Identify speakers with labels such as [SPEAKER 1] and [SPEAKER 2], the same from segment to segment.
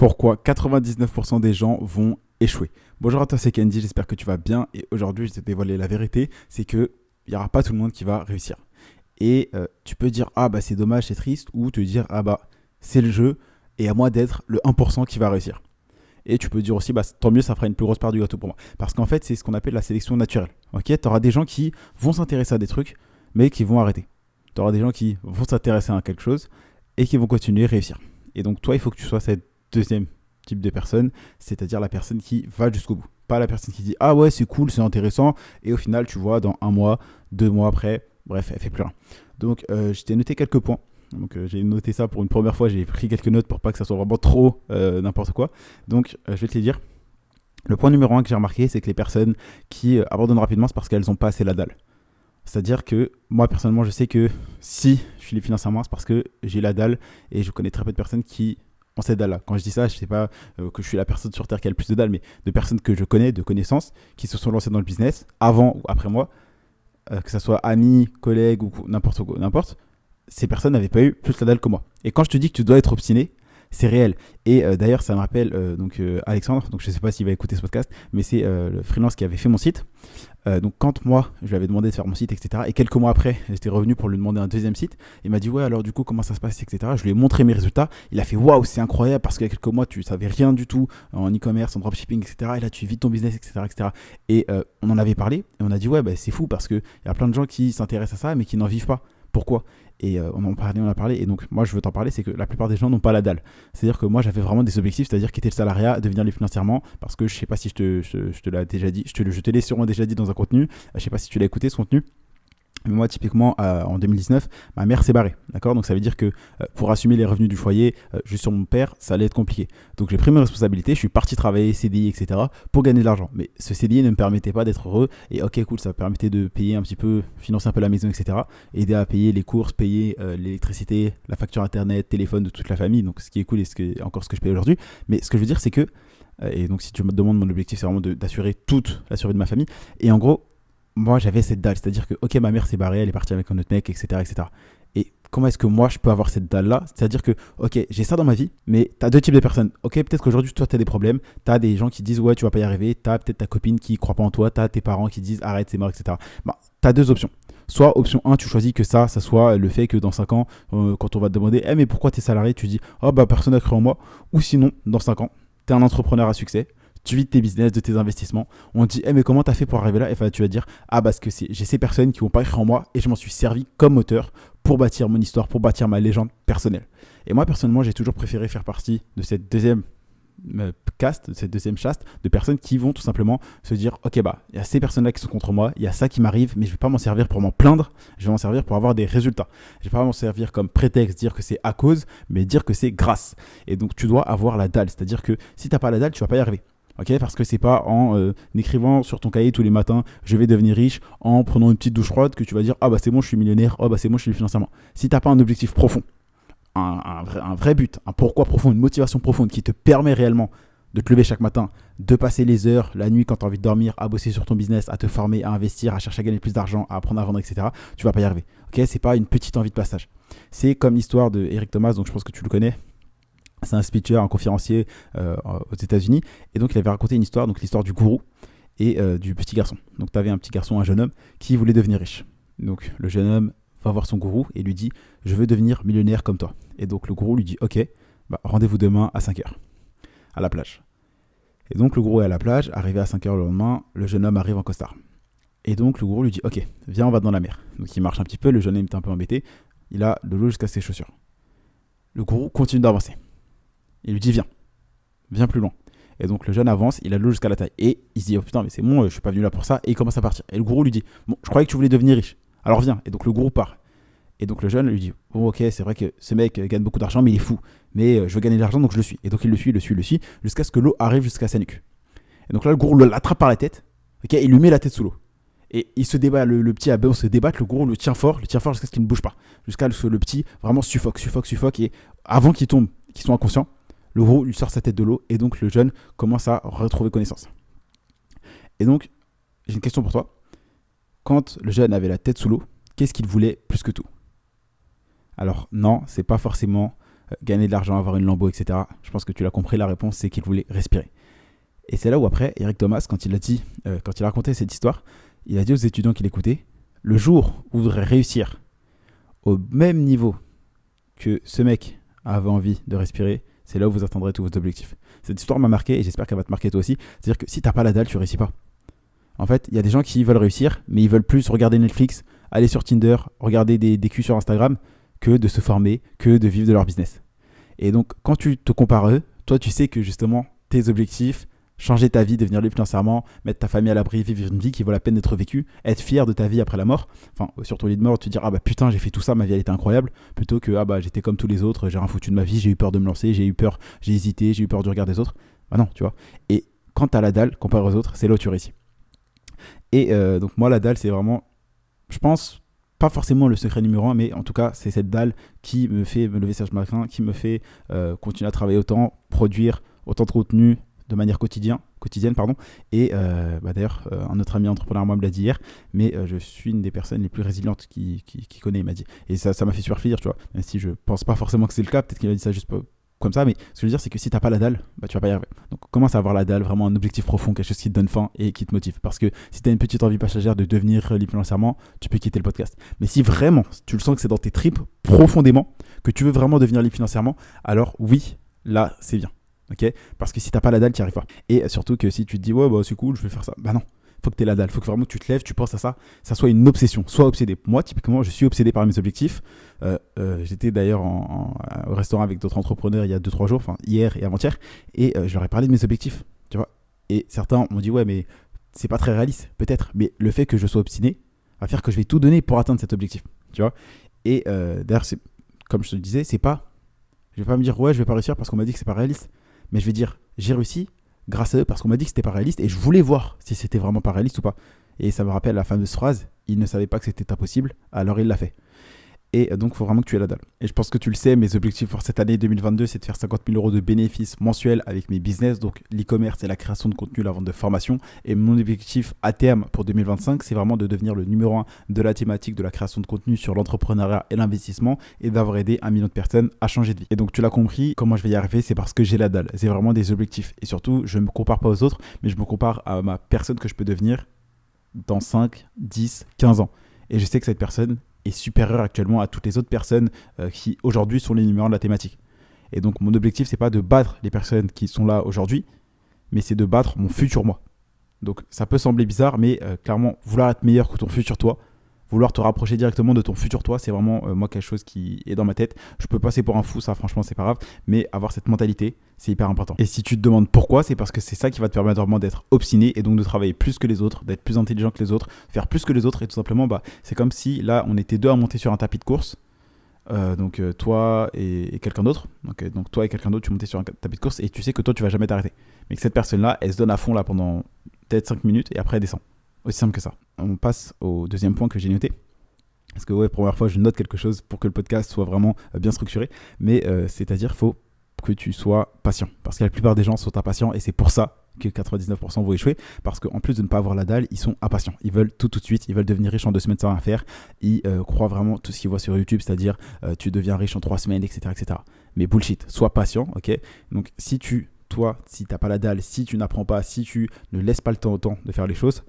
[SPEAKER 1] pourquoi 99% des gens vont échouer. Bonjour à toi, c'est Candy, j'espère que tu vas bien et aujourd'hui je vais te dévoiler la vérité, c'est que il n'y aura pas tout le monde qui va réussir. Et euh, tu peux dire ah bah c'est dommage, c'est triste ou te dire ah bah c'est le jeu et à moi d'être le 1% qui va réussir. Et tu peux dire aussi, bah, tant mieux, ça fera une plus grosse part du gâteau pour moi. Parce qu'en fait, c'est ce qu'on appelle la sélection naturelle. Ok, tu auras des gens qui vont s'intéresser à des trucs, mais qui vont arrêter. Tu auras des gens qui vont s'intéresser à quelque chose et qui vont continuer à réussir. Et donc, toi, il faut que tu sois cette deuxième type de personne, c'est-à-dire la personne qui va jusqu'au bout. Pas la personne qui dit Ah ouais, c'est cool, c'est intéressant, et au final, tu vois, dans un mois, deux mois après, bref, elle fait plus rien. Donc, euh, je t'ai noté quelques points. Donc, euh, j'ai noté ça pour une première fois, j'ai pris quelques notes pour pas que ça soit vraiment trop euh, n'importe quoi. Donc, je vais te les dire. Le point numéro un que j'ai remarqué, c'est que les personnes qui abandonnent rapidement, c'est parce qu'elles n'ont pas assez la dalle. C'est-à-dire que moi, personnellement, je sais que si je suis financièrement, c'est parce que j'ai la dalle et je connais très peu de personnes qui ont cette dalle-là. Quand je dis ça, je sais pas euh, que je suis la personne sur Terre qui a le plus de dalle, mais de personnes que je connais, de connaissances, qui se sont lancées dans le business avant ou après moi, euh, que ce soit amis, collègues ou n'importe quoi, n'importe, ces personnes n'avaient pas eu plus la dalle que moi. Et quand je te dis que tu dois être obstiné, c'est réel. Et euh, d'ailleurs, ça me rappelle euh, donc euh, Alexandre, donc je sais pas s'il va écouter ce podcast, mais c'est le freelance qui avait fait mon site. donc quand moi, je lui avais demandé de faire mon site, etc. Et quelques mois après, j'étais revenu pour lui demander un deuxième site. Il m'a dit ouais, alors du coup, comment ça se passe, etc. Je lui ai montré mes résultats. Il a fait waouh, c'est incroyable parce qu'il y a quelques mois, tu savais rien du tout en e-commerce, en dropshipping, etc. Et là, tu vis ton business, etc., etc. Et on en avait parlé et on a dit ouais, bah, c'est fou parce que il y a plein de gens qui s'intéressent à ça mais qui n'en vivent pas. Pourquoi et euh, on en parlait, on a parlé. Et donc, moi, je veux t'en parler, c'est que la plupart des gens n'ont pas la dalle. C'est-à-dire que moi, j'avais vraiment des objectifs, c'est-à-dire quitter le salariat, devenir libre financièrement. Parce que je sais pas si je te, l'ai déjà dit, je te, je te l'ai sûrement déjà dit dans un contenu. Je sais pas si tu l'as écouté ce contenu. Moi, typiquement, euh, en 2019, ma mère s'est barrée. D'accord? Donc, ça veut dire que euh, pour assumer les revenus du foyer, euh, juste sur mon père, ça allait être compliqué. Donc, j'ai pris mes responsabilités, je suis parti travailler CDI, etc., pour gagner de l'argent. Mais ce CDI ne me permettait pas d'être heureux. Et ok, cool, ça me permettait de payer un petit peu, financer un peu la maison, etc., aider à payer les courses, payer l'électricité, la facture internet, téléphone de toute la famille. Donc, ce qui est cool et ce qui encore ce que je paye aujourd'hui. Mais ce que je veux dire, c'est que et donc, si tu me demandes, mon objectif, c'est vraiment d'assurer toute la survie de ma famille. Et en gros, moi j'avais cette dalle, c'est-à-dire que ok ma mère s'est barrée, elle est partie avec un autre mec, etc. etc. Et comment est-ce que moi je peux avoir cette dalle-là? C'est-à-dire que ok j'ai ça dans ma vie, mais tu as deux types de personnes. Ok peut-être qu'aujourd'hui toi tu as des problèmes, tu as des gens qui disent ouais tu vas pas y arriver, tu as peut-être ta copine qui croit pas en toi, tu as tes parents qui disent arrête c'est mort, etc. Bah, tu as deux options. Soit option 1, tu choisis que ça, ça soit le fait que dans 5 ans, euh, quand on va te demander, eh, mais pourquoi tu es salarié, tu dis, oh bah personne n'a cru en moi. Ou sinon, dans 5 ans, tu es un entrepreneur à succès, tu vis de tes business, de tes investissements. On te dit, eh, mais comment tu as fait pour arriver là? Et enfin, tu vas dire, ah, parce que j'ai ces personnes qui vont pas écrire en moi et je m'en suis servi comme auteur pour bâtir mon histoire, pour bâtir ma légende personnelle. Et moi, personnellement, j'ai toujours préféré faire partie de cette deuxième euh, caste, de cette deuxième chaste, de personnes qui vont tout simplement se dire, ok, bah, il y a ces personnes-là qui sont contre moi, il y a ça qui m'arrive, mais je vais pas m'en servir pour m'en plaindre, je vais m'en servir pour avoir des résultats. Je vais pas m'en servir comme prétexte, dire que c'est à cause, mais dire que c'est grâce. Et donc, tu dois avoir la dalle. C'est-à-dire que si tu n'as pas la dalle, tu vas pas y arriver. Ok, parce que c'est pas en euh, écrivant sur ton cahier tous les matins, je vais devenir riche, en prenant une petite douche froide que tu vas dire ah bah c'est bon, je suis millionnaire, ah bah c'est bon, je suis financièrement. Si t'as pas un objectif profond, un, vrai, but, un pourquoi profond, une motivation profonde qui te permet réellement de te lever chaque matin, de passer les heures, la nuit quand tu as envie de dormir, à bosser sur ton business, à te former, à investir, à chercher à gagner plus d'argent, à apprendre à vendre, etc., tu vas pas y arriver. Ok, c'est pas une petite envie de passage. C'est comme l'histoire de Eric Thomas, donc je pense que tu le connais, c'est un speaker, un conférencier euh, aux États-Unis. Et donc, il avait raconté une histoire, donc l'histoire du gourou et euh, du petit garçon. Donc, tu avais un petit garçon, un jeune homme, qui voulait devenir riche. Donc, le jeune homme va voir son gourou et lui dit Je veux devenir millionnaire comme toi. Et donc, le gourou lui dit Ok, bah, rendez-vous demain à 5 h à la plage. Et donc, le gourou est à la plage. Arrivé à 5 h le lendemain, le jeune homme arrive en costard. Et donc, le gourou lui dit Ok, viens, on va dans la mer. Donc, il marche un petit peu. Le jeune homme est un peu embêté. Il a de l'eau jusqu'à ses chaussures. Le gourou continue d'avancer. Il lui dit viens, viens plus loin. Et donc le jeune avance, il a l'eau jusqu'à la taille. Et il se dit oh putain mais c'est bon, je suis pas venu là pour ça. Et il commence à partir. Et le gourou lui dit bon, je croyais que tu voulais devenir riche. Alors viens. Et donc le gourou part. Et donc le jeune lui dit bon ok c'est vrai que ce mec gagne beaucoup d'argent mais il est fou. Mais euh, je veux gagner de l'argent donc je le suis. Et donc il le suit, le suit, le suit jusqu'à ce que l'eau arrive jusqu'à sa nuque. Et donc là le gourou l'attrape par la tête. Ok, il lui met la tête sous l'eau. Et il se débat, le, petit abbé, on se débat, le gourou le tient fort, le tient fort jusqu'à ce qu'il ne bouge pas. Jusqu'à ce que le petit vraiment suffoque, suffoque, suffoque. Et avant qu'il tombe, qu'il soit inconscient, le gros lui sort sa tête de l'eau et donc le jeune commence à retrouver connaissance. Et donc, j'ai une question pour toi. Quand le jeune avait la tête sous l'eau, qu'est-ce qu'il voulait plus que tout? Alors non, c'est pas forcément gagner de l'argent, avoir une lambeau, etc. Je pense que tu l'as compris, la réponse c'est qu'il voulait respirer. Et c'est là où après, Eric Thomas, quand il a dit, quand il a raconté cette histoire, il a dit aux étudiants qu'il écoutait, le jour où vous voudrez réussir au même niveau que ce mec avait envie de respirer, c'est là où vous atteindrez tous vos objectifs. Cette histoire m'a marqué et j'espère qu'elle va te marquer toi aussi. C'est-à-dire que si t'as pas la dalle, tu réussis pas. En fait, il y a des gens qui veulent réussir, mais ils veulent plus regarder Netflix, aller sur Tinder, regarder des, des culs sur Instagram, que de se former, que de vivre de leur business. Et donc, quand tu te compares eux, toi, tu sais que justement, tes objectifs, changer ta vie, devenir libre financièrement, mettre ta famille à l'abri, vivre une vie qui vaut la peine d'être vécue, être fier de ta vie après la mort, enfin sur ton lit de mort, te dire ah bah putain j'ai fait tout ça, ma vie elle était incroyable, plutôt que ah bah j'étais comme tous les autres, j'ai rien foutu de ma vie, j'ai eu peur de me lancer, j'ai eu peur, j'ai hésité, j'ai eu peur du regard des autres. Bah non, tu vois. Et quand t'as la dalle, comparé aux autres, c'est là tu. Et euh, donc moi la dalle c'est vraiment, je pense, pas forcément le secret numéro un, mais en tout cas, c'est cette dalle qui me fait me lever ce matin, qui me fait euh, continuer à travailler autant, produire autant de contenu, de manière quotidienne, quotidienne pardon. Et euh, bah, d'ailleurs, euh, un autre ami entrepreneur moi me l'a dit hier, mais euh, je suis une des personnes les plus résilientes qui, qui, connaît, il m'a dit. Et ça, m'a fait super tu vois. Même si je pense pas forcément que c'est le cas, peut-être qu'il a dit ça juste comme ça, mais ce que je veux dire, c'est que si t'as pas la dalle, bah, tu vas pas y arriver. Donc commence à avoir la dalle, vraiment un objectif profond, quelque chose qui te donne faim et qui te motive. Parce que si tu as une petite envie passagère de devenir libre financièrement, tu peux quitter le podcast. Mais si vraiment tu le sens que c'est dans tes tripes profondément, que tu veux vraiment devenir libre financièrement, alors oui, là c'est bien ok? Parce que si t'as pas la dalle, tu n'y arrives pas. Et surtout que si tu te dis, ouais, bah c'est cool, je vais faire ça. Bah non, faut que tu aies la dalle. Faut que vraiment tu te lèves, tu penses à ça. Ça soit une obsession, soit obsédé. Moi, typiquement, je suis obsédé par mes objectifs. Euh, euh, j'étais d'ailleurs au restaurant avec d'autres entrepreneurs il y a 2-3 jours, enfin hier et avant-hier, et euh, je leur ai parlé de mes objectifs, tu vois. Et certains m'ont dit, ouais, mais c'est pas très réaliste, peut-être. Mais le fait que je sois obstiné va faire que je vais tout donner pour atteindre cet objectif, tu vois. Et d'ailleurs, comme je te le disais, c'est pas. Je vais pas me dire, ouais, je vais pas réussir parce qu'on m'a dit que c'est pas réaliste mais je vais dire, j'ai réussi grâce à eux parce qu'on m'a dit que c'était pas réaliste et je voulais voir si c'était vraiment pas réaliste ou pas. Et ça me rappelle la fameuse phrase, il ne savait pas que c'était impossible, alors il l'a fait. Et donc, il faut vraiment que tu aies la dalle. Et je pense que tu le sais, mes objectifs pour cette année 2022, c'est de faire 50 000 euros de bénéfices mensuels avec mes business, donc l'e-commerce et la création de contenu, la vente de formation. Et mon objectif à terme pour 2025, c'est vraiment de devenir le numéro 1 de la thématique de la création de contenu sur l'entrepreneuriat et l'investissement et d'avoir aidé un million de personnes à changer de vie. Et donc, tu l'as compris, comment je vais y arriver, c'est parce que j'ai la dalle. C'est vraiment des objectifs. Et surtout, je ne me compare pas aux autres, mais je me compare à ma personne que je peux devenir dans 5, 10, 15 ans. Et je sais que cette personne, est supérieur actuellement à toutes les autres personnes euh, qui aujourd'hui sont les numéros de la thématique. Et donc mon objectif c'est pas de battre les personnes qui sont là aujourd'hui, mais c'est de battre mon futur moi. Donc ça peut sembler bizarre, mais euh, clairement vouloir être meilleur que ton futur toi, vouloir te rapprocher directement de ton futur toi, c'est vraiment euh, moi quelque chose qui est dans ma tête. Je peux passer pour un fou, ça franchement c'est pas grave, mais avoir cette mentalité, c'est hyper important. Et si tu te demandes pourquoi, c'est parce que c'est ça qui va te permettre vraiment d'être obstiné et donc de travailler plus que les autres, d'être plus intelligent que les autres, faire plus que les autres et tout simplement, bah, c'est comme si là on était deux à monter sur un tapis de course. Euh, donc euh, toi et, quelqu'un d'autre. Donc, donc toi et quelqu'un d'autre, tu montais sur un tapis de course et tu sais que toi tu vas jamais t'arrêter. Mais que cette personne-là, elle se donne à fond là pendant peut-être 5 minutes et après elle descend. Aussi simple que ça. On passe au deuxième point que j'ai noté. Parce que ouais, première fois, je note quelque chose pour que le podcast soit vraiment euh, bien structuré. Mais euh, c'est-à-dire, faut que tu sois patient. Parce que la plupart des gens sont impatients et c'est pour ça que 99% vont échouer. Parce qu'en plus de ne pas avoir la dalle, ils sont impatients. Ils veulent tout tout de suite. Ils veulent devenir riches en deux semaines sans rien faire. Ils euh, croient vraiment tout ce qu'ils voient sur YouTube, c'est-à-dire tu deviens riche en trois semaines, etc., etc. Mais bullshit. Sois patient, ok? Donc si tu, toi, si tu n'as pas la dalle, si tu n'apprends pas, si tu ne laisses pas le temps au temps de faire les choses,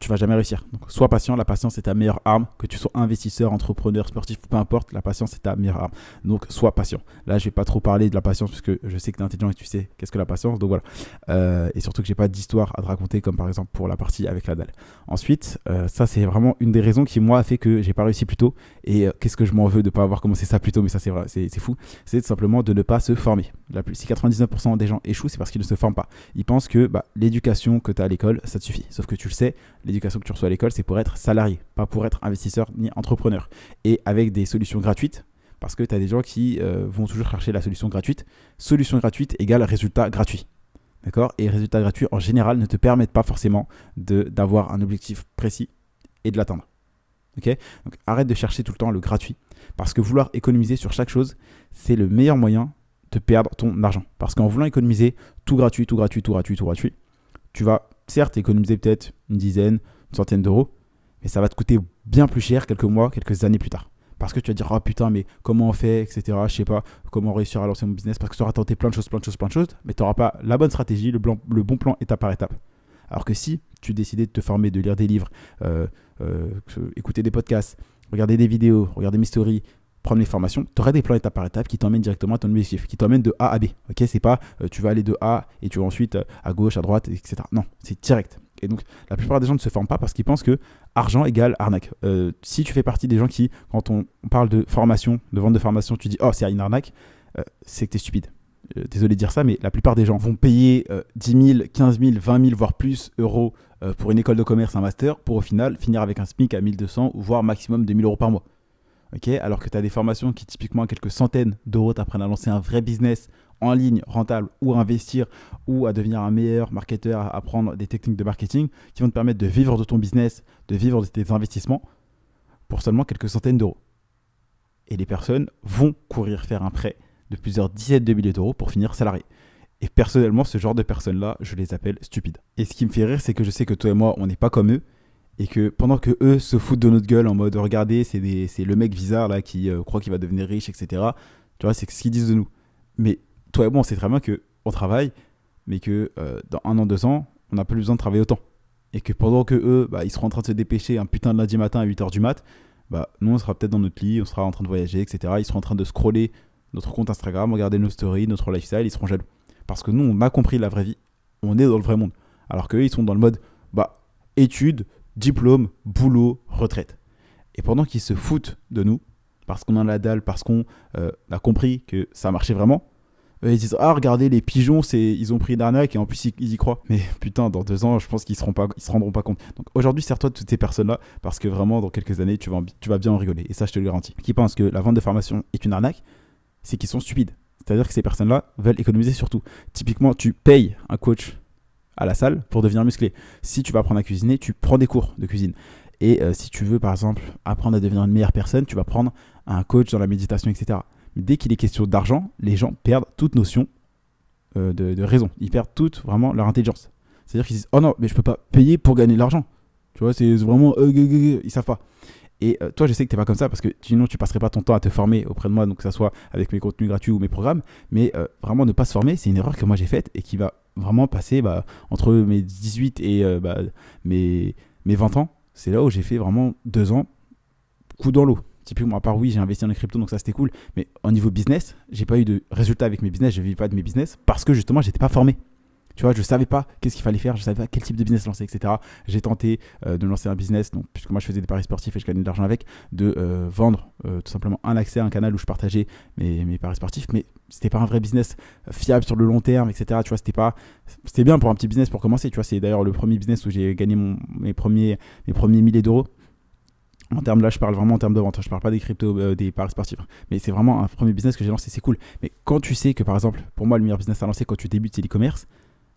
[SPEAKER 1] tu vas jamais réussir. Donc, sois patient. La patience est ta meilleure arme. Que tu sois investisseur, entrepreneur, sportif, peu importe, la patience est ta meilleure arme. Donc, sois patient. Là, je vais pas trop parler de la patience parce que je sais que tu es intelligent et tu sais qu'est-ce que la patience. Donc voilà. Euh, et surtout que j'ai pas d'histoire à te raconter, comme par exemple pour la partie avec la dalle. Ensuite, euh, ça c'est vraiment une des raisons qui moi a fait que j'ai pas réussi plus tôt. Et euh, qu'est-ce que je m'en veux de pas avoir commencé ça plus tôt, mais ça c'est vrai, c'est fou. C'est simplement de ne pas se former. La plus, si 99% des gens échouent, c'est parce qu'ils ne se forment pas. Ils pensent que bah, l'éducation que tu as à l'école, ça te suffit. Sauf que tu le sais, l'éducation que tu reçois à l'école, c'est pour être salarié, pas pour être investisseur ni entrepreneur. Et avec des solutions gratuites, parce que tu as des gens qui euh, vont toujours chercher la solution gratuite. Solution gratuite égale résultat gratuit. D'accord? Et résultat gratuit, en général, ne te permettent pas forcément d'avoir un objectif précis et de l'atteindre. Donc arrête de chercher tout le temps le gratuit. Parce que vouloir économiser sur chaque chose, c'est le meilleur moyen de perdre ton argent. Parce qu'en voulant économiser tout gratuit, tout gratuit, tout gratuit, tout gratuit, tu vas certes économiser peut-être une dizaine, une centaine d'euros, mais ça va te coûter bien plus cher quelques mois, quelques années plus tard. Parce que tu vas dire, oh putain, mais comment on fait, etc. Je sais pas comment réussir à lancer mon business. Parce que tu auras tenté plein de choses, plein de choses, plein de choses, mais tu n'auras pas la bonne stratégie, le, bon plan étape par étape. Alors que si tu décidais de te former, de lire des livres, euh, euh, écouter des podcasts, regarder des vidéos, regarder mes stories, prendre les formations, tu aurais des plans étape par étape qui t'emmènent directement à ton objectif, qui t'emmènent de A à B. Ok, c'est pas euh, tu vas aller de A et tu vas ensuite à gauche, à droite, etc. Non, c'est direct. Et donc, la plupart des gens ne se forment pas parce qu'ils pensent que argent égale arnaque. Euh, si tu fais partie des gens qui, quand on, parle de formation, de vente de formation, tu dis oh, c'est une arnaque, euh, c'est que tu es stupide. Euh, désolé de dire ça, mais la plupart des gens vont payer 10 000, 15 000, 20 000, voire plus euros pour une école de commerce, un master, pour au final finir avec un SMIC à 1200 ou voire maximum 2000 euros par mois. Alors que tu as des formations qui, typiquement, à quelques centaines d'euros, t'apprennent à lancer un vrai business en ligne rentable ou à investir ou à devenir un meilleur marketeur, à apprendre des techniques de marketing qui vont te permettre de vivre de ton business, de vivre de tes investissements pour seulement quelques centaines d'euros. Et les personnes vont courir faire un prêt de plusieurs dizaines de milliers d'euros pour finir salarié. Et personnellement, ce genre de personnes-là, je les appelle stupides. Et ce qui me fait rire, c'est que je sais que toi et moi, on n'est pas comme eux. Et que pendant que eux se foutent de notre gueule en mode regardez, c'est le mec bizarre là qui euh, croit qu'il va devenir riche, etc. Tu vois, c'est ce qu'ils disent de nous. Mais toi et moi, on sait très bien qu'on travaille, mais que euh, dans un an, deux ans, on n'a plus besoin de travailler autant. Et que pendant que eux, bah, ils seront en train de se dépêcher un putain de lundi matin à 8h du mat, bah, nous, on sera peut-être dans notre lit, on sera en train de voyager, etc. Ils seront en train de scroller notre compte Instagram, regarder nos stories, notre lifestyle, ils seront jaloux. Parce que nous, on a compris la vraie vie, on est dans le vrai monde. Alors qu'eux, ils sont dans le mode bah, études, diplôme, boulot, retraite. Et pendant qu'ils se foutent de nous, parce qu'on a la dalle, parce qu'on euh, a compris que ça marchait vraiment, ils disent ah regardez les pigeons c'est ils ont pris une arnaque et en plus ils, y croient. Mais putain dans deux ans je pense qu'ils se, pas, se rendront pas compte. Donc aujourd'hui sers-toi de toutes ces personnes là parce que vraiment dans quelques années tu vas, tu vas bien en rigoler. Et ça je te le garantis. Qui pensent que la vente de formation est une arnaque c'est qu'ils sont stupides. C'est-à-dire que ces personnes là veulent économiser surtout typiquement tu payes un coach à la salle pour devenir musclé si tu vas apprendre à cuisiner tu prends des cours de cuisine et euh, si tu veux par exemple apprendre à devenir une meilleure personne tu vas prendre un coach dans la méditation etc dès qu'il est question d'argent, les gens perdent toute notion euh, de, raison. Ils perdent toute vraiment leur intelligence. C'est-à-dire qu'ils disent Oh non, mais je peux pas payer pour gagner de l'argent. Tu vois, c'est vraiment. Euh, ils savent pas. Et euh, toi, je sais que tu n'es pas comme ça parce que sinon, tu passerais pas ton temps à te former auprès de moi, donc que ce soit avec mes contenus gratuits ou mes programmes. Mais vraiment, ne pas se former, c'est une erreur que moi j'ai faite et qui va vraiment passer bah, entre mes 18 et bah, mes, mes 20 ans. C'est là où j'ai fait vraiment deux ans coup dans l'eau. Typiquement, à part oui, j'ai investi dans les cryptos, donc ça c'était cool. Mais au niveau business, j'ai pas eu de résultats avec mes business, je vis pas de mes business parce que justement, j'étais pas formé. Tu vois, je savais pas qu'est-ce qu'il fallait faire, je savais pas quel type de business lancer, etc. J'ai tenté euh, de lancer un business, donc, puisque moi je faisais des paris sportifs et je gagnais de l'argent avec, de euh, vendre euh, tout simplement un accès à un canal où je partageais mes, mes paris sportifs, mais c'était pas un vrai business fiable sur le long terme, etc. Tu vois, c'était pas, c'était bien pour un petit business pour commencer. Tu vois, c'est d'ailleurs le premier business où j'ai gagné mon, mes premiers, mes premiers milliers d'euros. En termes là, je parle vraiment en termes de vente. Je parle pas des cryptos, euh, des paris sportifs. Mais c'est vraiment un premier business que j'ai lancé, c'est cool. Mais quand tu sais que par exemple, pour moi, le meilleur business à lancer quand tu débutes, c'est l'e-commerce.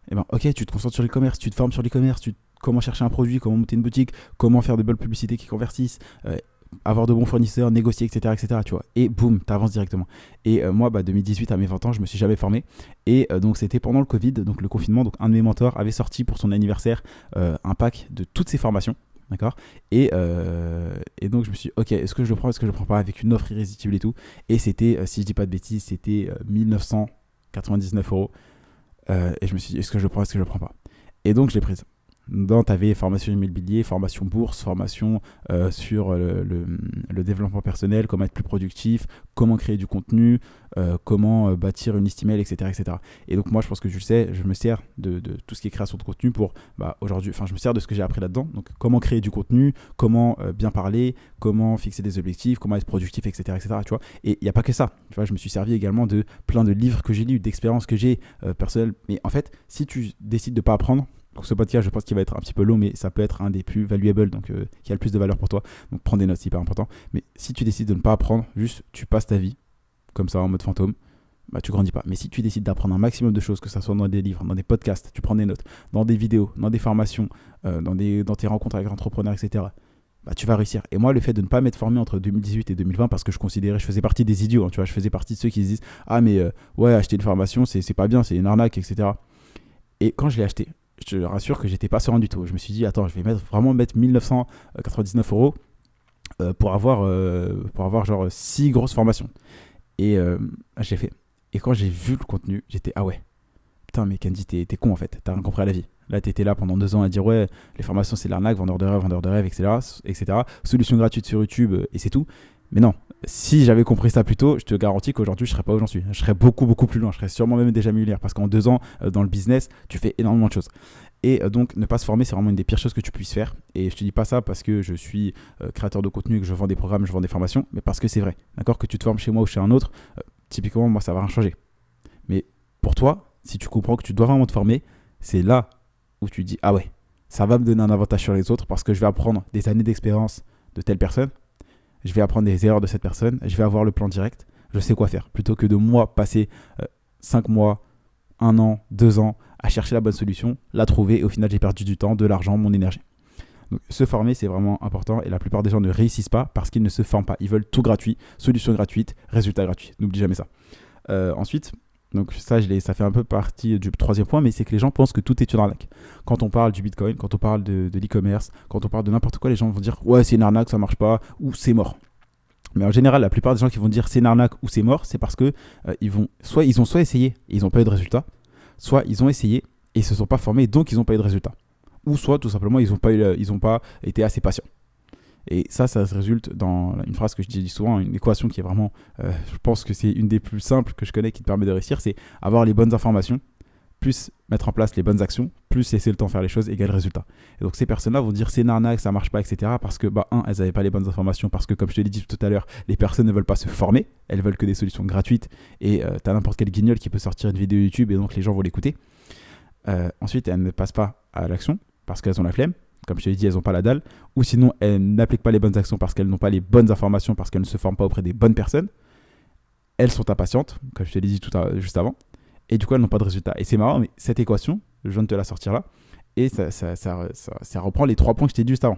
[SPEAKER 1] Eh ben, ok, tu te concentres sur l'e-commerce, tu te formes sur l'e-commerce, tu comment chercher un produit, comment monter une boutique, comment faire de belles publicités qui convertissent, euh, avoir de bons fournisseurs, négocier, etc., etc. Tu vois. Et boum, tu avances directement. Et euh, moi, bah, 2018 à mes 20 ans, je me suis jamais formé. Et donc c'était pendant le Covid, donc le confinement. Donc un de mes mentors avait sorti pour son anniversaire un pack de toutes ses formations. D'accord? Euh, et, donc je me suis dit, ok, est-ce que je le prends, est-ce que je le prends pas avec une offre irrésistible et tout? Et c'était, euh, si je dis pas de bêtises, c'était 1999 euh, euros. Et je me suis dit, est-ce que je le prends, est-ce que je le prends pas? Et donc je l'ai prise. Dans, tu avais formation immobilier, formation bourse, formation euh, sur le, le, développement personnel, comment être plus productif, comment créer du contenu, euh, comment euh, bâtir une liste email, etc., etc. Et donc moi, je pense que tu le sais, je me sers de, de tout ce qui est création de contenu pour bah, aujourd'hui, enfin je me sers de ce que j'ai appris là-dedans. Donc comment créer du contenu, comment bien parler, comment fixer des objectifs, comment être productif, etc., etc. Tu vois Et il n'y a pas que ça. Tu vois, je me suis servi également de plein de livres que j'ai lus, d'expériences que j'ai personnelles. Mais en fait, si tu décides de ne pas apprendre, pour ce podcast, je pense qu'il va être un petit peu long, mais ça peut être un des plus valuables, donc euh, qui a le plus de valeur pour toi. Donc prends des notes, c'est hyper important. Mais si tu décides de ne pas apprendre, juste tu passes ta vie comme ça en mode fantôme, bah tu grandis pas. Mais si tu décides d'apprendre un maximum de choses, que ce soit dans des livres, dans des podcasts, tu prends des notes, dans des vidéos, dans des formations, euh, dans tes rencontres avec entrepreneurs, etc. Bah, tu vas réussir. Et moi, le fait de ne pas m'être formé entre 2018 et 2020, parce que je considérais, je faisais partie des idiots, hein, tu vois, je faisais partie de ceux qui se disent Ah, mais euh, ouais, acheter une formation, c'est pas bien, c'est une arnaque, etc. Et quand je l'ai acheté, je te rassure que j'étais pas serein du tout. Je me suis dit, attends, je vais mettre, vraiment mettre 1999 euros euh, pour, avoir, euh, pour avoir genre six grosses formations. Et j'ai fait. Et quand j'ai vu le contenu, j'étais ah ouais. Putain, mais Candy, t'es con en fait. T'as rien compris à la vie. Là, t'étais là pendant deux ans à dire ouais, les formations c'est l'arnaque, vendeur de rêve, vendeur de rêve, etc. etc. Solution gratuite sur YouTube et c'est tout. Mais non, si j'avais compris ça plus tôt, je te garantis qu'aujourd'hui, je serais pas où j'en suis. Je serais beaucoup, beaucoup plus loin. Je serais sûrement même déjà millionnaire parce qu'en deux ans, euh, dans le business, tu fais énormément de choses. Et euh, donc, ne pas se former, c'est vraiment une des pires choses que tu puisses faire. Et je te dis pas ça parce que je suis euh, créateur de contenu, que je vends des programmes, je vends des formations, mais parce que c'est vrai. D'accord? Que tu te formes chez moi ou chez un autre, typiquement, moi, ça va rien changer. Mais pour toi, si tu comprends que tu dois vraiment te former, c'est là où tu dis Ah ouais, ça va me donner un avantage sur les autres parce que je vais apprendre des années d'expérience de telle personne je vais apprendre des erreurs de cette personne, je vais avoir le plan direct, je sais quoi faire. Plutôt que de moi passer 5 euh, mois, 1 an, 2 ans à chercher la bonne solution, la trouver et au final j'ai perdu du temps, de l'argent, mon énergie. Donc, se former, c'est vraiment important et la plupart des gens ne réussissent pas parce qu'ils ne se forment pas. Ils veulent tout gratuit, solution gratuite, résultat gratuit. N'oublie jamais ça. Euh, ensuite, donc ça, ça fait un peu partie du troisième point, mais c'est que les gens pensent que tout est une arnaque. Quand on parle du Bitcoin, quand on parle de, l'e-commerce, quand on parle de n'importe quoi, les gens vont dire ouais c'est une arnaque, ça marche pas, ou c'est mort. Mais en général, la plupart des gens qui vont dire c'est une arnaque ou c'est mort, c'est parce que euh, ils soit ils ont soit essayé et ils n'ont pas eu de résultat, soit ils ont essayé et ils se sont pas formés donc ils n'ont pas eu de résultat, ou soit tout simplement ils n'ont pas eu, ils ont pas été assez patients. Et ça, ça se résulte dans une phrase que je dis souvent, une équation qui est vraiment, euh, je pense que c'est une des plus simples que je connais qui te permet de réussir, c'est avoir les bonnes informations, plus mettre en place les bonnes actions, plus laisser le temps faire les choses, égale résultat. Et donc ces personnes-là vont dire c'est une arnaque, ça marche pas, etc. Parce que, bah, un, elles n'avaient pas les bonnes informations, parce que, comme je te l'ai dit tout à l'heure, les personnes ne veulent pas se former, elles veulent que des solutions gratuites, et euh, tu as n'importe quel guignol qui peut sortir une vidéo YouTube, et donc les gens vont l'écouter. Euh, ensuite, elles ne passent pas à l'action, parce qu'elles ont la flemme, comme je te l'ai dit, elles n'ont pas la dalle, ou sinon elles n'appliquent pas les bonnes actions parce qu'elles n'ont pas les bonnes informations, parce qu'elles ne se forment pas auprès des bonnes personnes. Elles sont impatientes, comme je te l'ai dit tout à, juste avant, et du coup elles n'ont pas de résultat. Et c'est marrant, mais cette équation, je viens de te la sortir là, et ça, ça, ça, ça reprend les trois points que je t'ai dit juste avant.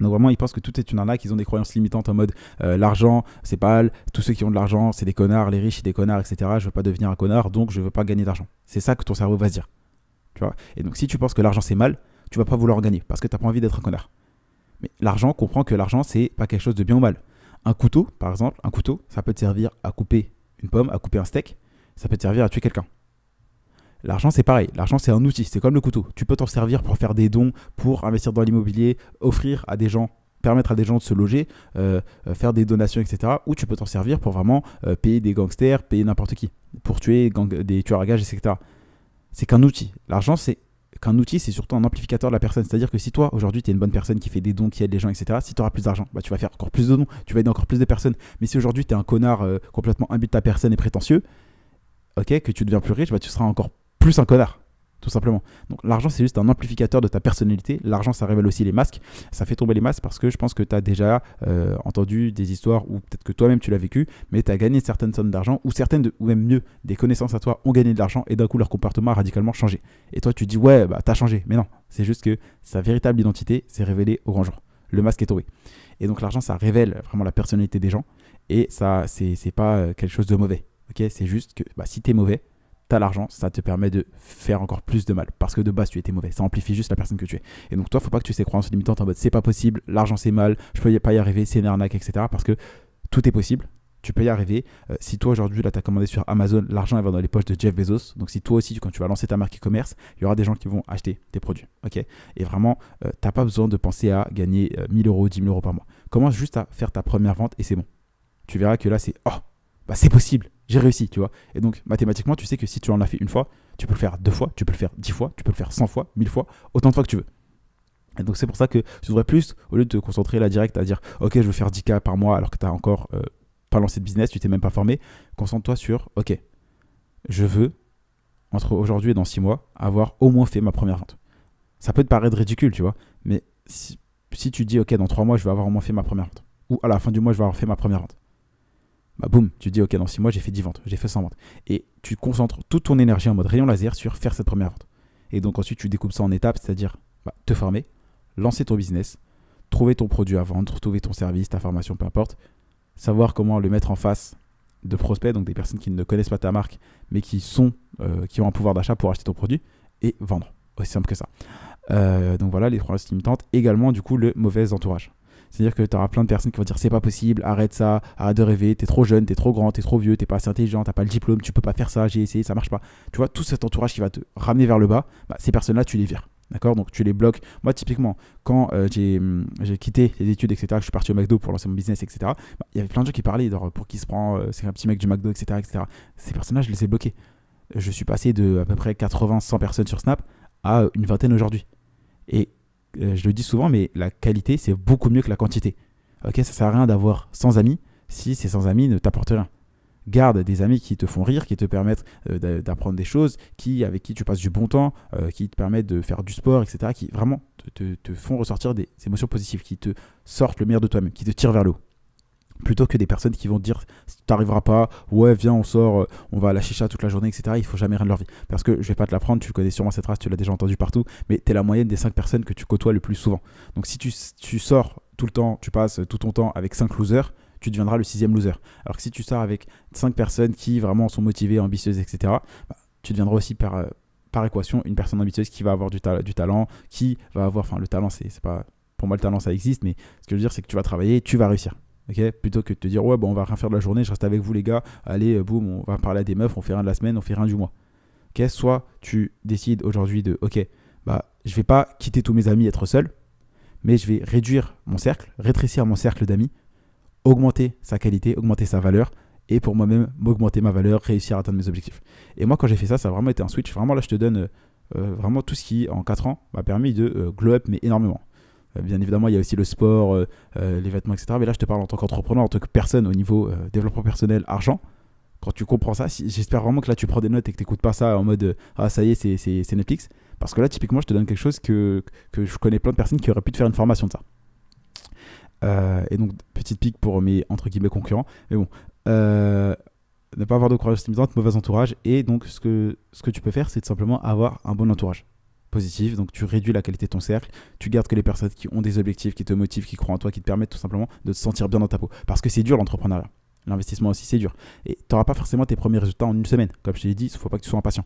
[SPEAKER 1] Donc vraiment, ils pensent que tout est une arnaque, ils ont des croyances limitantes en mode euh, l'argent, c'est pas tous ceux qui ont de l'argent, c'est des connards, les riches, c'est des connards, etc. Je veux pas devenir un connard, donc je veux pas gagner d'argent. C'est ça que ton cerveau va se dire. Tu vois? Et donc si tu penses que l'argent c'est mal, tu vas pas vouloir gagner parce que tu n'as pas envie d'être un connard. Mais l'argent, comprend que l'argent, c'est pas quelque chose de bien ou mal. Un couteau, par exemple, un couteau, ça peut te servir à couper une pomme, à couper un steak, ça peut te servir à tuer quelqu'un. L'argent, c'est pareil. L'argent, c'est un outil. C'est comme le couteau. Tu peux t'en servir pour faire des dons, pour investir dans l'immobilier, offrir à des gens, permettre à des gens de se loger, euh, euh, faire des donations, etc. Ou tu peux t'en servir pour vraiment euh, payer des gangsters, payer n'importe qui, pour tuer des tueurs à gages, etc. C'est qu'un outil. L'argent, c'est qu'un outil, c'est surtout un amplificateur de la personne. C'est-à-dire que si toi, aujourd'hui, tu es une bonne personne qui fait des dons, qui aide les gens, etc., si tu auras plus d'argent, bah, tu vas faire encore plus de dons, tu vas aider encore plus de personnes. Mais si aujourd'hui, tu es un connard euh, complètement imbu de ta personne et prétentieux, ok, que tu deviens plus riche, bah, tu seras encore plus un connard tout simplement. Donc l'argent, c'est juste un amplificateur de ta personnalité. L'argent, ça révèle aussi les masques. Ça fait tomber les masques parce que je pense que tu as déjà euh, entendu des histoires ou peut-être que toi-même tu l'as vécu, mais tu as gagné certaines sommes d'argent ou certaines, ou même mieux, des connaissances à toi ont gagné de l'argent et d'un coup leur comportement a radicalement changé. Et toi, tu dis ouais, bah t'as changé. Mais non, c'est juste que sa véritable identité s'est révélée au grand jour. Le masque est tombé. Et donc l'argent, ça révèle vraiment la personnalité des gens et ça, c'est pas euh, quelque chose de mauvais. Ok, c'est juste que bah, si t'es mauvais, t'as l'argent, ça te permet de faire encore plus de mal. Parce que de base, tu étais mauvais. Ça amplifie juste la personne que tu es. Et donc, toi, faut pas que tu aies ces croyances limitantes en mode c'est pas possible, l'argent c'est mal, je peux pas y arriver, c'est une arnaque, etc. Parce que tout est possible. Tu peux y arriver. Euh, si toi aujourd'hui, là, tu as commandé sur Amazon, l'argent va dans les poches de Jeff Bezos. Donc, si toi aussi, quand tu vas lancer ta marque e-commerce, il y aura des gens qui vont acheter tes produits. ok? Et vraiment, euh, t'as pas besoin de penser à gagner 1000 euh, euros, 10 000 euros par mois. Commence juste à faire ta première vente et c'est bon. Tu verras que là, c'est oh, bah, c'est possible j'ai réussi, tu vois. Et donc, mathématiquement, tu sais que si tu en as fait une fois, tu peux le faire deux fois, tu peux le faire dix fois, tu peux le faire cent fois, mille fois, autant de fois que tu veux. Et donc, c'est pour ça que tu devrais plus, au lieu de te concentrer là direct à dire, ok, je veux faire 10K par mois alors que tu n'as encore euh, pas lancé de business, tu t'es même pas formé, concentre-toi sur, ok, je veux, entre aujourd'hui et dans six mois, avoir au moins fait ma première vente. Ça peut te paraître ridicule, tu vois, mais si, si tu dis, ok, dans trois mois, je vais avoir au moins fait ma première vente, ou à la fin du mois, je vais avoir fait ma première vente bah boum, tu dis ok dans 6 mois j'ai fait 10 ventes, j'ai fait 100 ventes. Et tu concentres toute ton énergie en mode rayon laser sur faire cette première vente. Et donc ensuite tu découpes ça en étapes, c'est-à-dire bah, te former, lancer ton business, trouver ton produit à vendre, trouver ton service, ta formation, peu importe, savoir comment le mettre en face de prospects, donc des personnes qui ne connaissent pas ta marque, mais qui sont, euh, qui ont un pouvoir d'achat pour acheter ton produit et vendre. Aussi simple que ça. Euh, donc voilà les croyances limitantes. Également du coup le mauvais entourage. C'est-à-dire que tu auras plein de personnes qui vont dire c'est pas possible, arrête ça, arrête de rêver, t'es trop jeune, t'es trop grand, t'es trop vieux, t'es pas assez intelligent, t'as pas le diplôme, tu peux pas faire ça, j'ai essayé, ça marche pas. Tu vois, tout cet entourage qui va te ramener vers le bas, bah, ces personnes-là, tu les vires. D'accord? Donc tu les bloques. Moi, typiquement, quand euh, hum, j'ai quitté les études, etc., que je suis parti au McDo pour lancer mon business, etc., bah, il y avait plein de gens qui parlaient pour qui se prend, euh, c'est un petit mec du McDo, etc., etc. Ces personnages, je les ai bloqués. Je suis passé de à peu près 80-100 personnes sur Snap à une vingtaine aujourd'hui. Et je le dis souvent, mais la qualité, c'est beaucoup mieux que la quantité. Ok, ça sert à rien d'avoir 100 amis si ces 100 amis ne t'apportent rien. Garde des amis qui te font rire, qui te permettent euh, d'apprendre des choses, qui, avec qui tu passes du bon temps, euh, qui te permettent de faire du sport, etc., qui vraiment te, te font ressortir des émotions positives, qui te sortent le meilleur de toi-même, qui te tirent vers le haut plutôt que des personnes qui vont dire t'arriveras pas ouais viens on sort euh, on va à la chicha toute la journée etc il faut jamais rien de leur vie. Parce que je vais pas te l'apprendre tu connais sûrement cette phrase tu l'as déjà entendu partout mais tu es la moyenne des 5 personnes que tu côtoies le plus souvent. Donc si tu, tu sors tout le temps tu passes tout ton temps avec 5 losers tu deviendras le sixième loser. Alors que si tu sors avec 5 personnes qui vraiment sont motivées ambitieuses etc bah, tu deviendras aussi par, euh, par équation une personne ambitieuse qui va avoir du, du talent qui va avoir enfin le talent c'est pas pour moi le talent ça existe mais ce que je veux dire c'est que tu vas travailler tu vas réussir Plutôt que de te dire, ouais, bon, on va rien faire de la journée, je reste avec vous les gars, allez, euh, boum, on va parler à des meufs, on fait rien de la semaine, on fait rien du mois. Ok, soit tu décides aujourd'hui de, ok, bah, je vais pas quitter tous mes amis, être seul, mais je vais réduire mon cercle, rétrécir mon cercle d'amis, augmenter sa qualité, augmenter sa valeur, et pour moi-même, m'augmenter ma valeur, réussir à atteindre mes objectifs. Et moi, quand j'ai fait ça, ça a vraiment été un switch. Vraiment, là, je te donne euh, euh, vraiment tout ce qui, en 4 ans, m'a permis de glow up, mais énormément. Euh, bien évidemment, il y a aussi le sport, euh, euh, les vêtements, etc. Mais là, je te parle en tant qu'entrepreneur, en tant que personne au niveau développement personnel, argent. Quand tu comprends ça, j'espère vraiment que là, tu prends des notes et que tu n'écoutes pas ça en mode Ah, ça y est, c'est Netflix. Parce que là, typiquement, je te donne quelque chose que, que je connais plein de personnes qui auraient pu te faire une formation de ça. et donc, petite pique pour mes entre guillemets concurrents. Mais bon, ne pas avoir de croyances limitantes, mauvais entourage. Et donc, ce que, ce que tu peux faire, c'est simplement avoir un bon entourage positif. Donc tu réduis la qualité de ton cercle, tu gardes que les personnes qui ont des objectifs, qui te motivent, qui croient en toi, qui te permettent tout simplement de te sentir bien dans ta peau. Parce que c'est dur l'entrepreneuriat. L'investissement aussi, c'est dur. Et tu n'auras pas forcément tes premiers résultats en une semaine. Comme je te l'ai dit, il ne faut pas que tu sois impatient.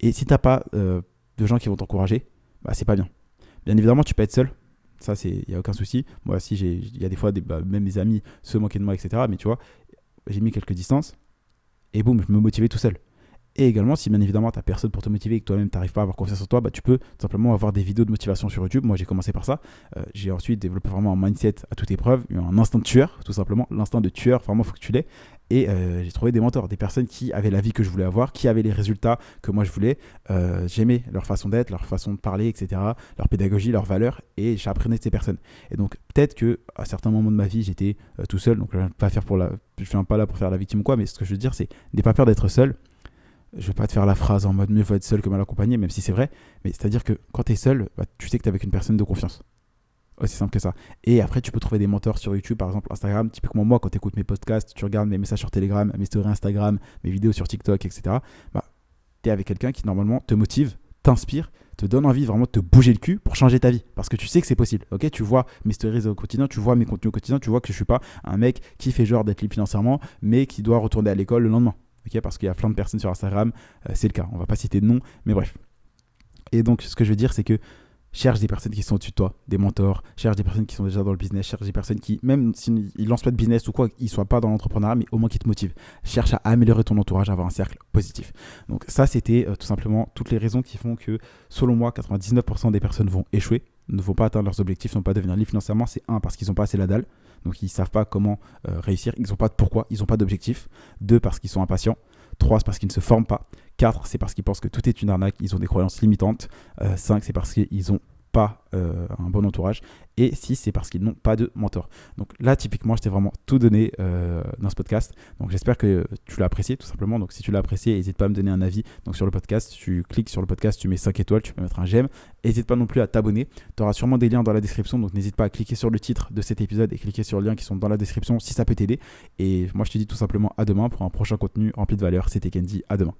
[SPEAKER 1] Et si tu n'as pas euh, de gens qui vont t'encourager, bah, c'est pas bien. Bien évidemment, tu peux être seul. Ça, il n'y a aucun souci. Moi aussi, il y a des fois, des, bah, même mes amis se moquaient de moi, etc. Mais tu vois, j'ai mis quelques distances. Et boum, je me motivais tout seul. Et également, si bien évidemment tu n'as personne pour te motiver et que toi-même tu n'arrives pas à avoir confiance en toi, bah, tu peux simplement avoir des vidéos de motivation sur YouTube. Moi j'ai commencé par ça. Euh, j'ai ensuite développé vraiment un mindset à toute épreuve, un instinct de tueur, tout simplement. L'instinct de tueur, vraiment, il faut que tu l'aies. Et euh, j'ai trouvé des mentors, des personnes qui avaient la vie que je voulais avoir, qui avaient les résultats que moi je voulais. Euh, j'aimais leur façon d'être, leur façon de parler, etc., leur pédagogie, leurs valeurs, et j'apprenais de ces personnes. Et donc peut-être que à certains moments de ma vie, j'étais tout seul, donc je ne suis pas là pour faire la victime ou quoi, mais ce que je veux dire, c'est n'aie pas peur d'être seul je vais pas te faire la phrase en mode mieux vaut être seul que mal accompagné, même si c'est vrai, mais c'est-à-dire que quand tu es seul, bah, tu sais que tu es avec une personne de confiance. Aussi simple que ça. Et après, tu peux trouver des mentors sur YouTube, par exemple Instagram. Typiquement, moi, quand tu écoutes mes podcasts, tu regardes mes messages sur Telegram, mes stories Instagram, mes vidéos sur TikTok, etc. Bah, tu es avec quelqu'un qui, normalement, te motive, t'inspire, te donne envie vraiment de te bouger le cul pour changer ta vie. Parce que tu sais que c'est possible. ok? Tu vois mes stories au quotidien, tu vois mes contenus au quotidien, tu vois que je suis pas un mec qui fait genre d'être libre financièrement, mais qui doit retourner à l'école le lendemain parce qu'il y a plein de personnes sur Instagram, euh, c'est le cas. On va pas citer de nom, mais bref. Et donc, ce que je veux dire, c'est que cherche des personnes qui sont au-dessus de toi, des mentors, cherche des personnes qui sont déjà dans le business, cherche des personnes qui, même s'ils ne lancent pas de business ou quoi, ils ne soient pas dans l'entrepreneuriat, mais au moins qui te motivent. Cherche à améliorer ton entourage, à avoir un cercle positif. Donc ça, c'était euh, tout simplement toutes les raisons qui font que, selon moi, 99% des personnes vont échouer, ne vont pas atteindre leurs objectifs, ne vont pas devenir libres financièrement. C'est un, parce qu'ils n'ont pas assez la dalle, donc ils ne savent pas comment euh, réussir, ils n'ont pas de pourquoi, ils n'ont pas d'objectif. Deux, parce qu'ils sont impatients. 3, c'est parce qu'ils ne se forment pas. 4, c'est parce qu'ils pensent que tout est une arnaque, ils ont des croyances limitantes. 5, euh, c'est parce qu'ils ont pas euh, un bon entourage. Et 6, c'est parce qu'ils n'ont pas de mentor. Donc là, typiquement, je t'ai vraiment tout donné euh, dans ce podcast. Donc j'espère que tu l'as apprécié tout simplement. Donc si tu l'as apprécié, n'hésite pas à me donner un avis. Donc sur le podcast, tu cliques sur le podcast, tu mets 5 étoiles, tu peux mettre un j'aime. N'hésite pas non plus à t'abonner. Tu auras sûrement des liens dans la description. Donc n'hésite pas à cliquer sur le titre de cet épisode et cliquer sur les liens qui sont dans la description si ça peut t'aider. Et moi, je te dis tout simplement à demain pour un prochain contenu rempli de valeur. C'était Candy. À demain.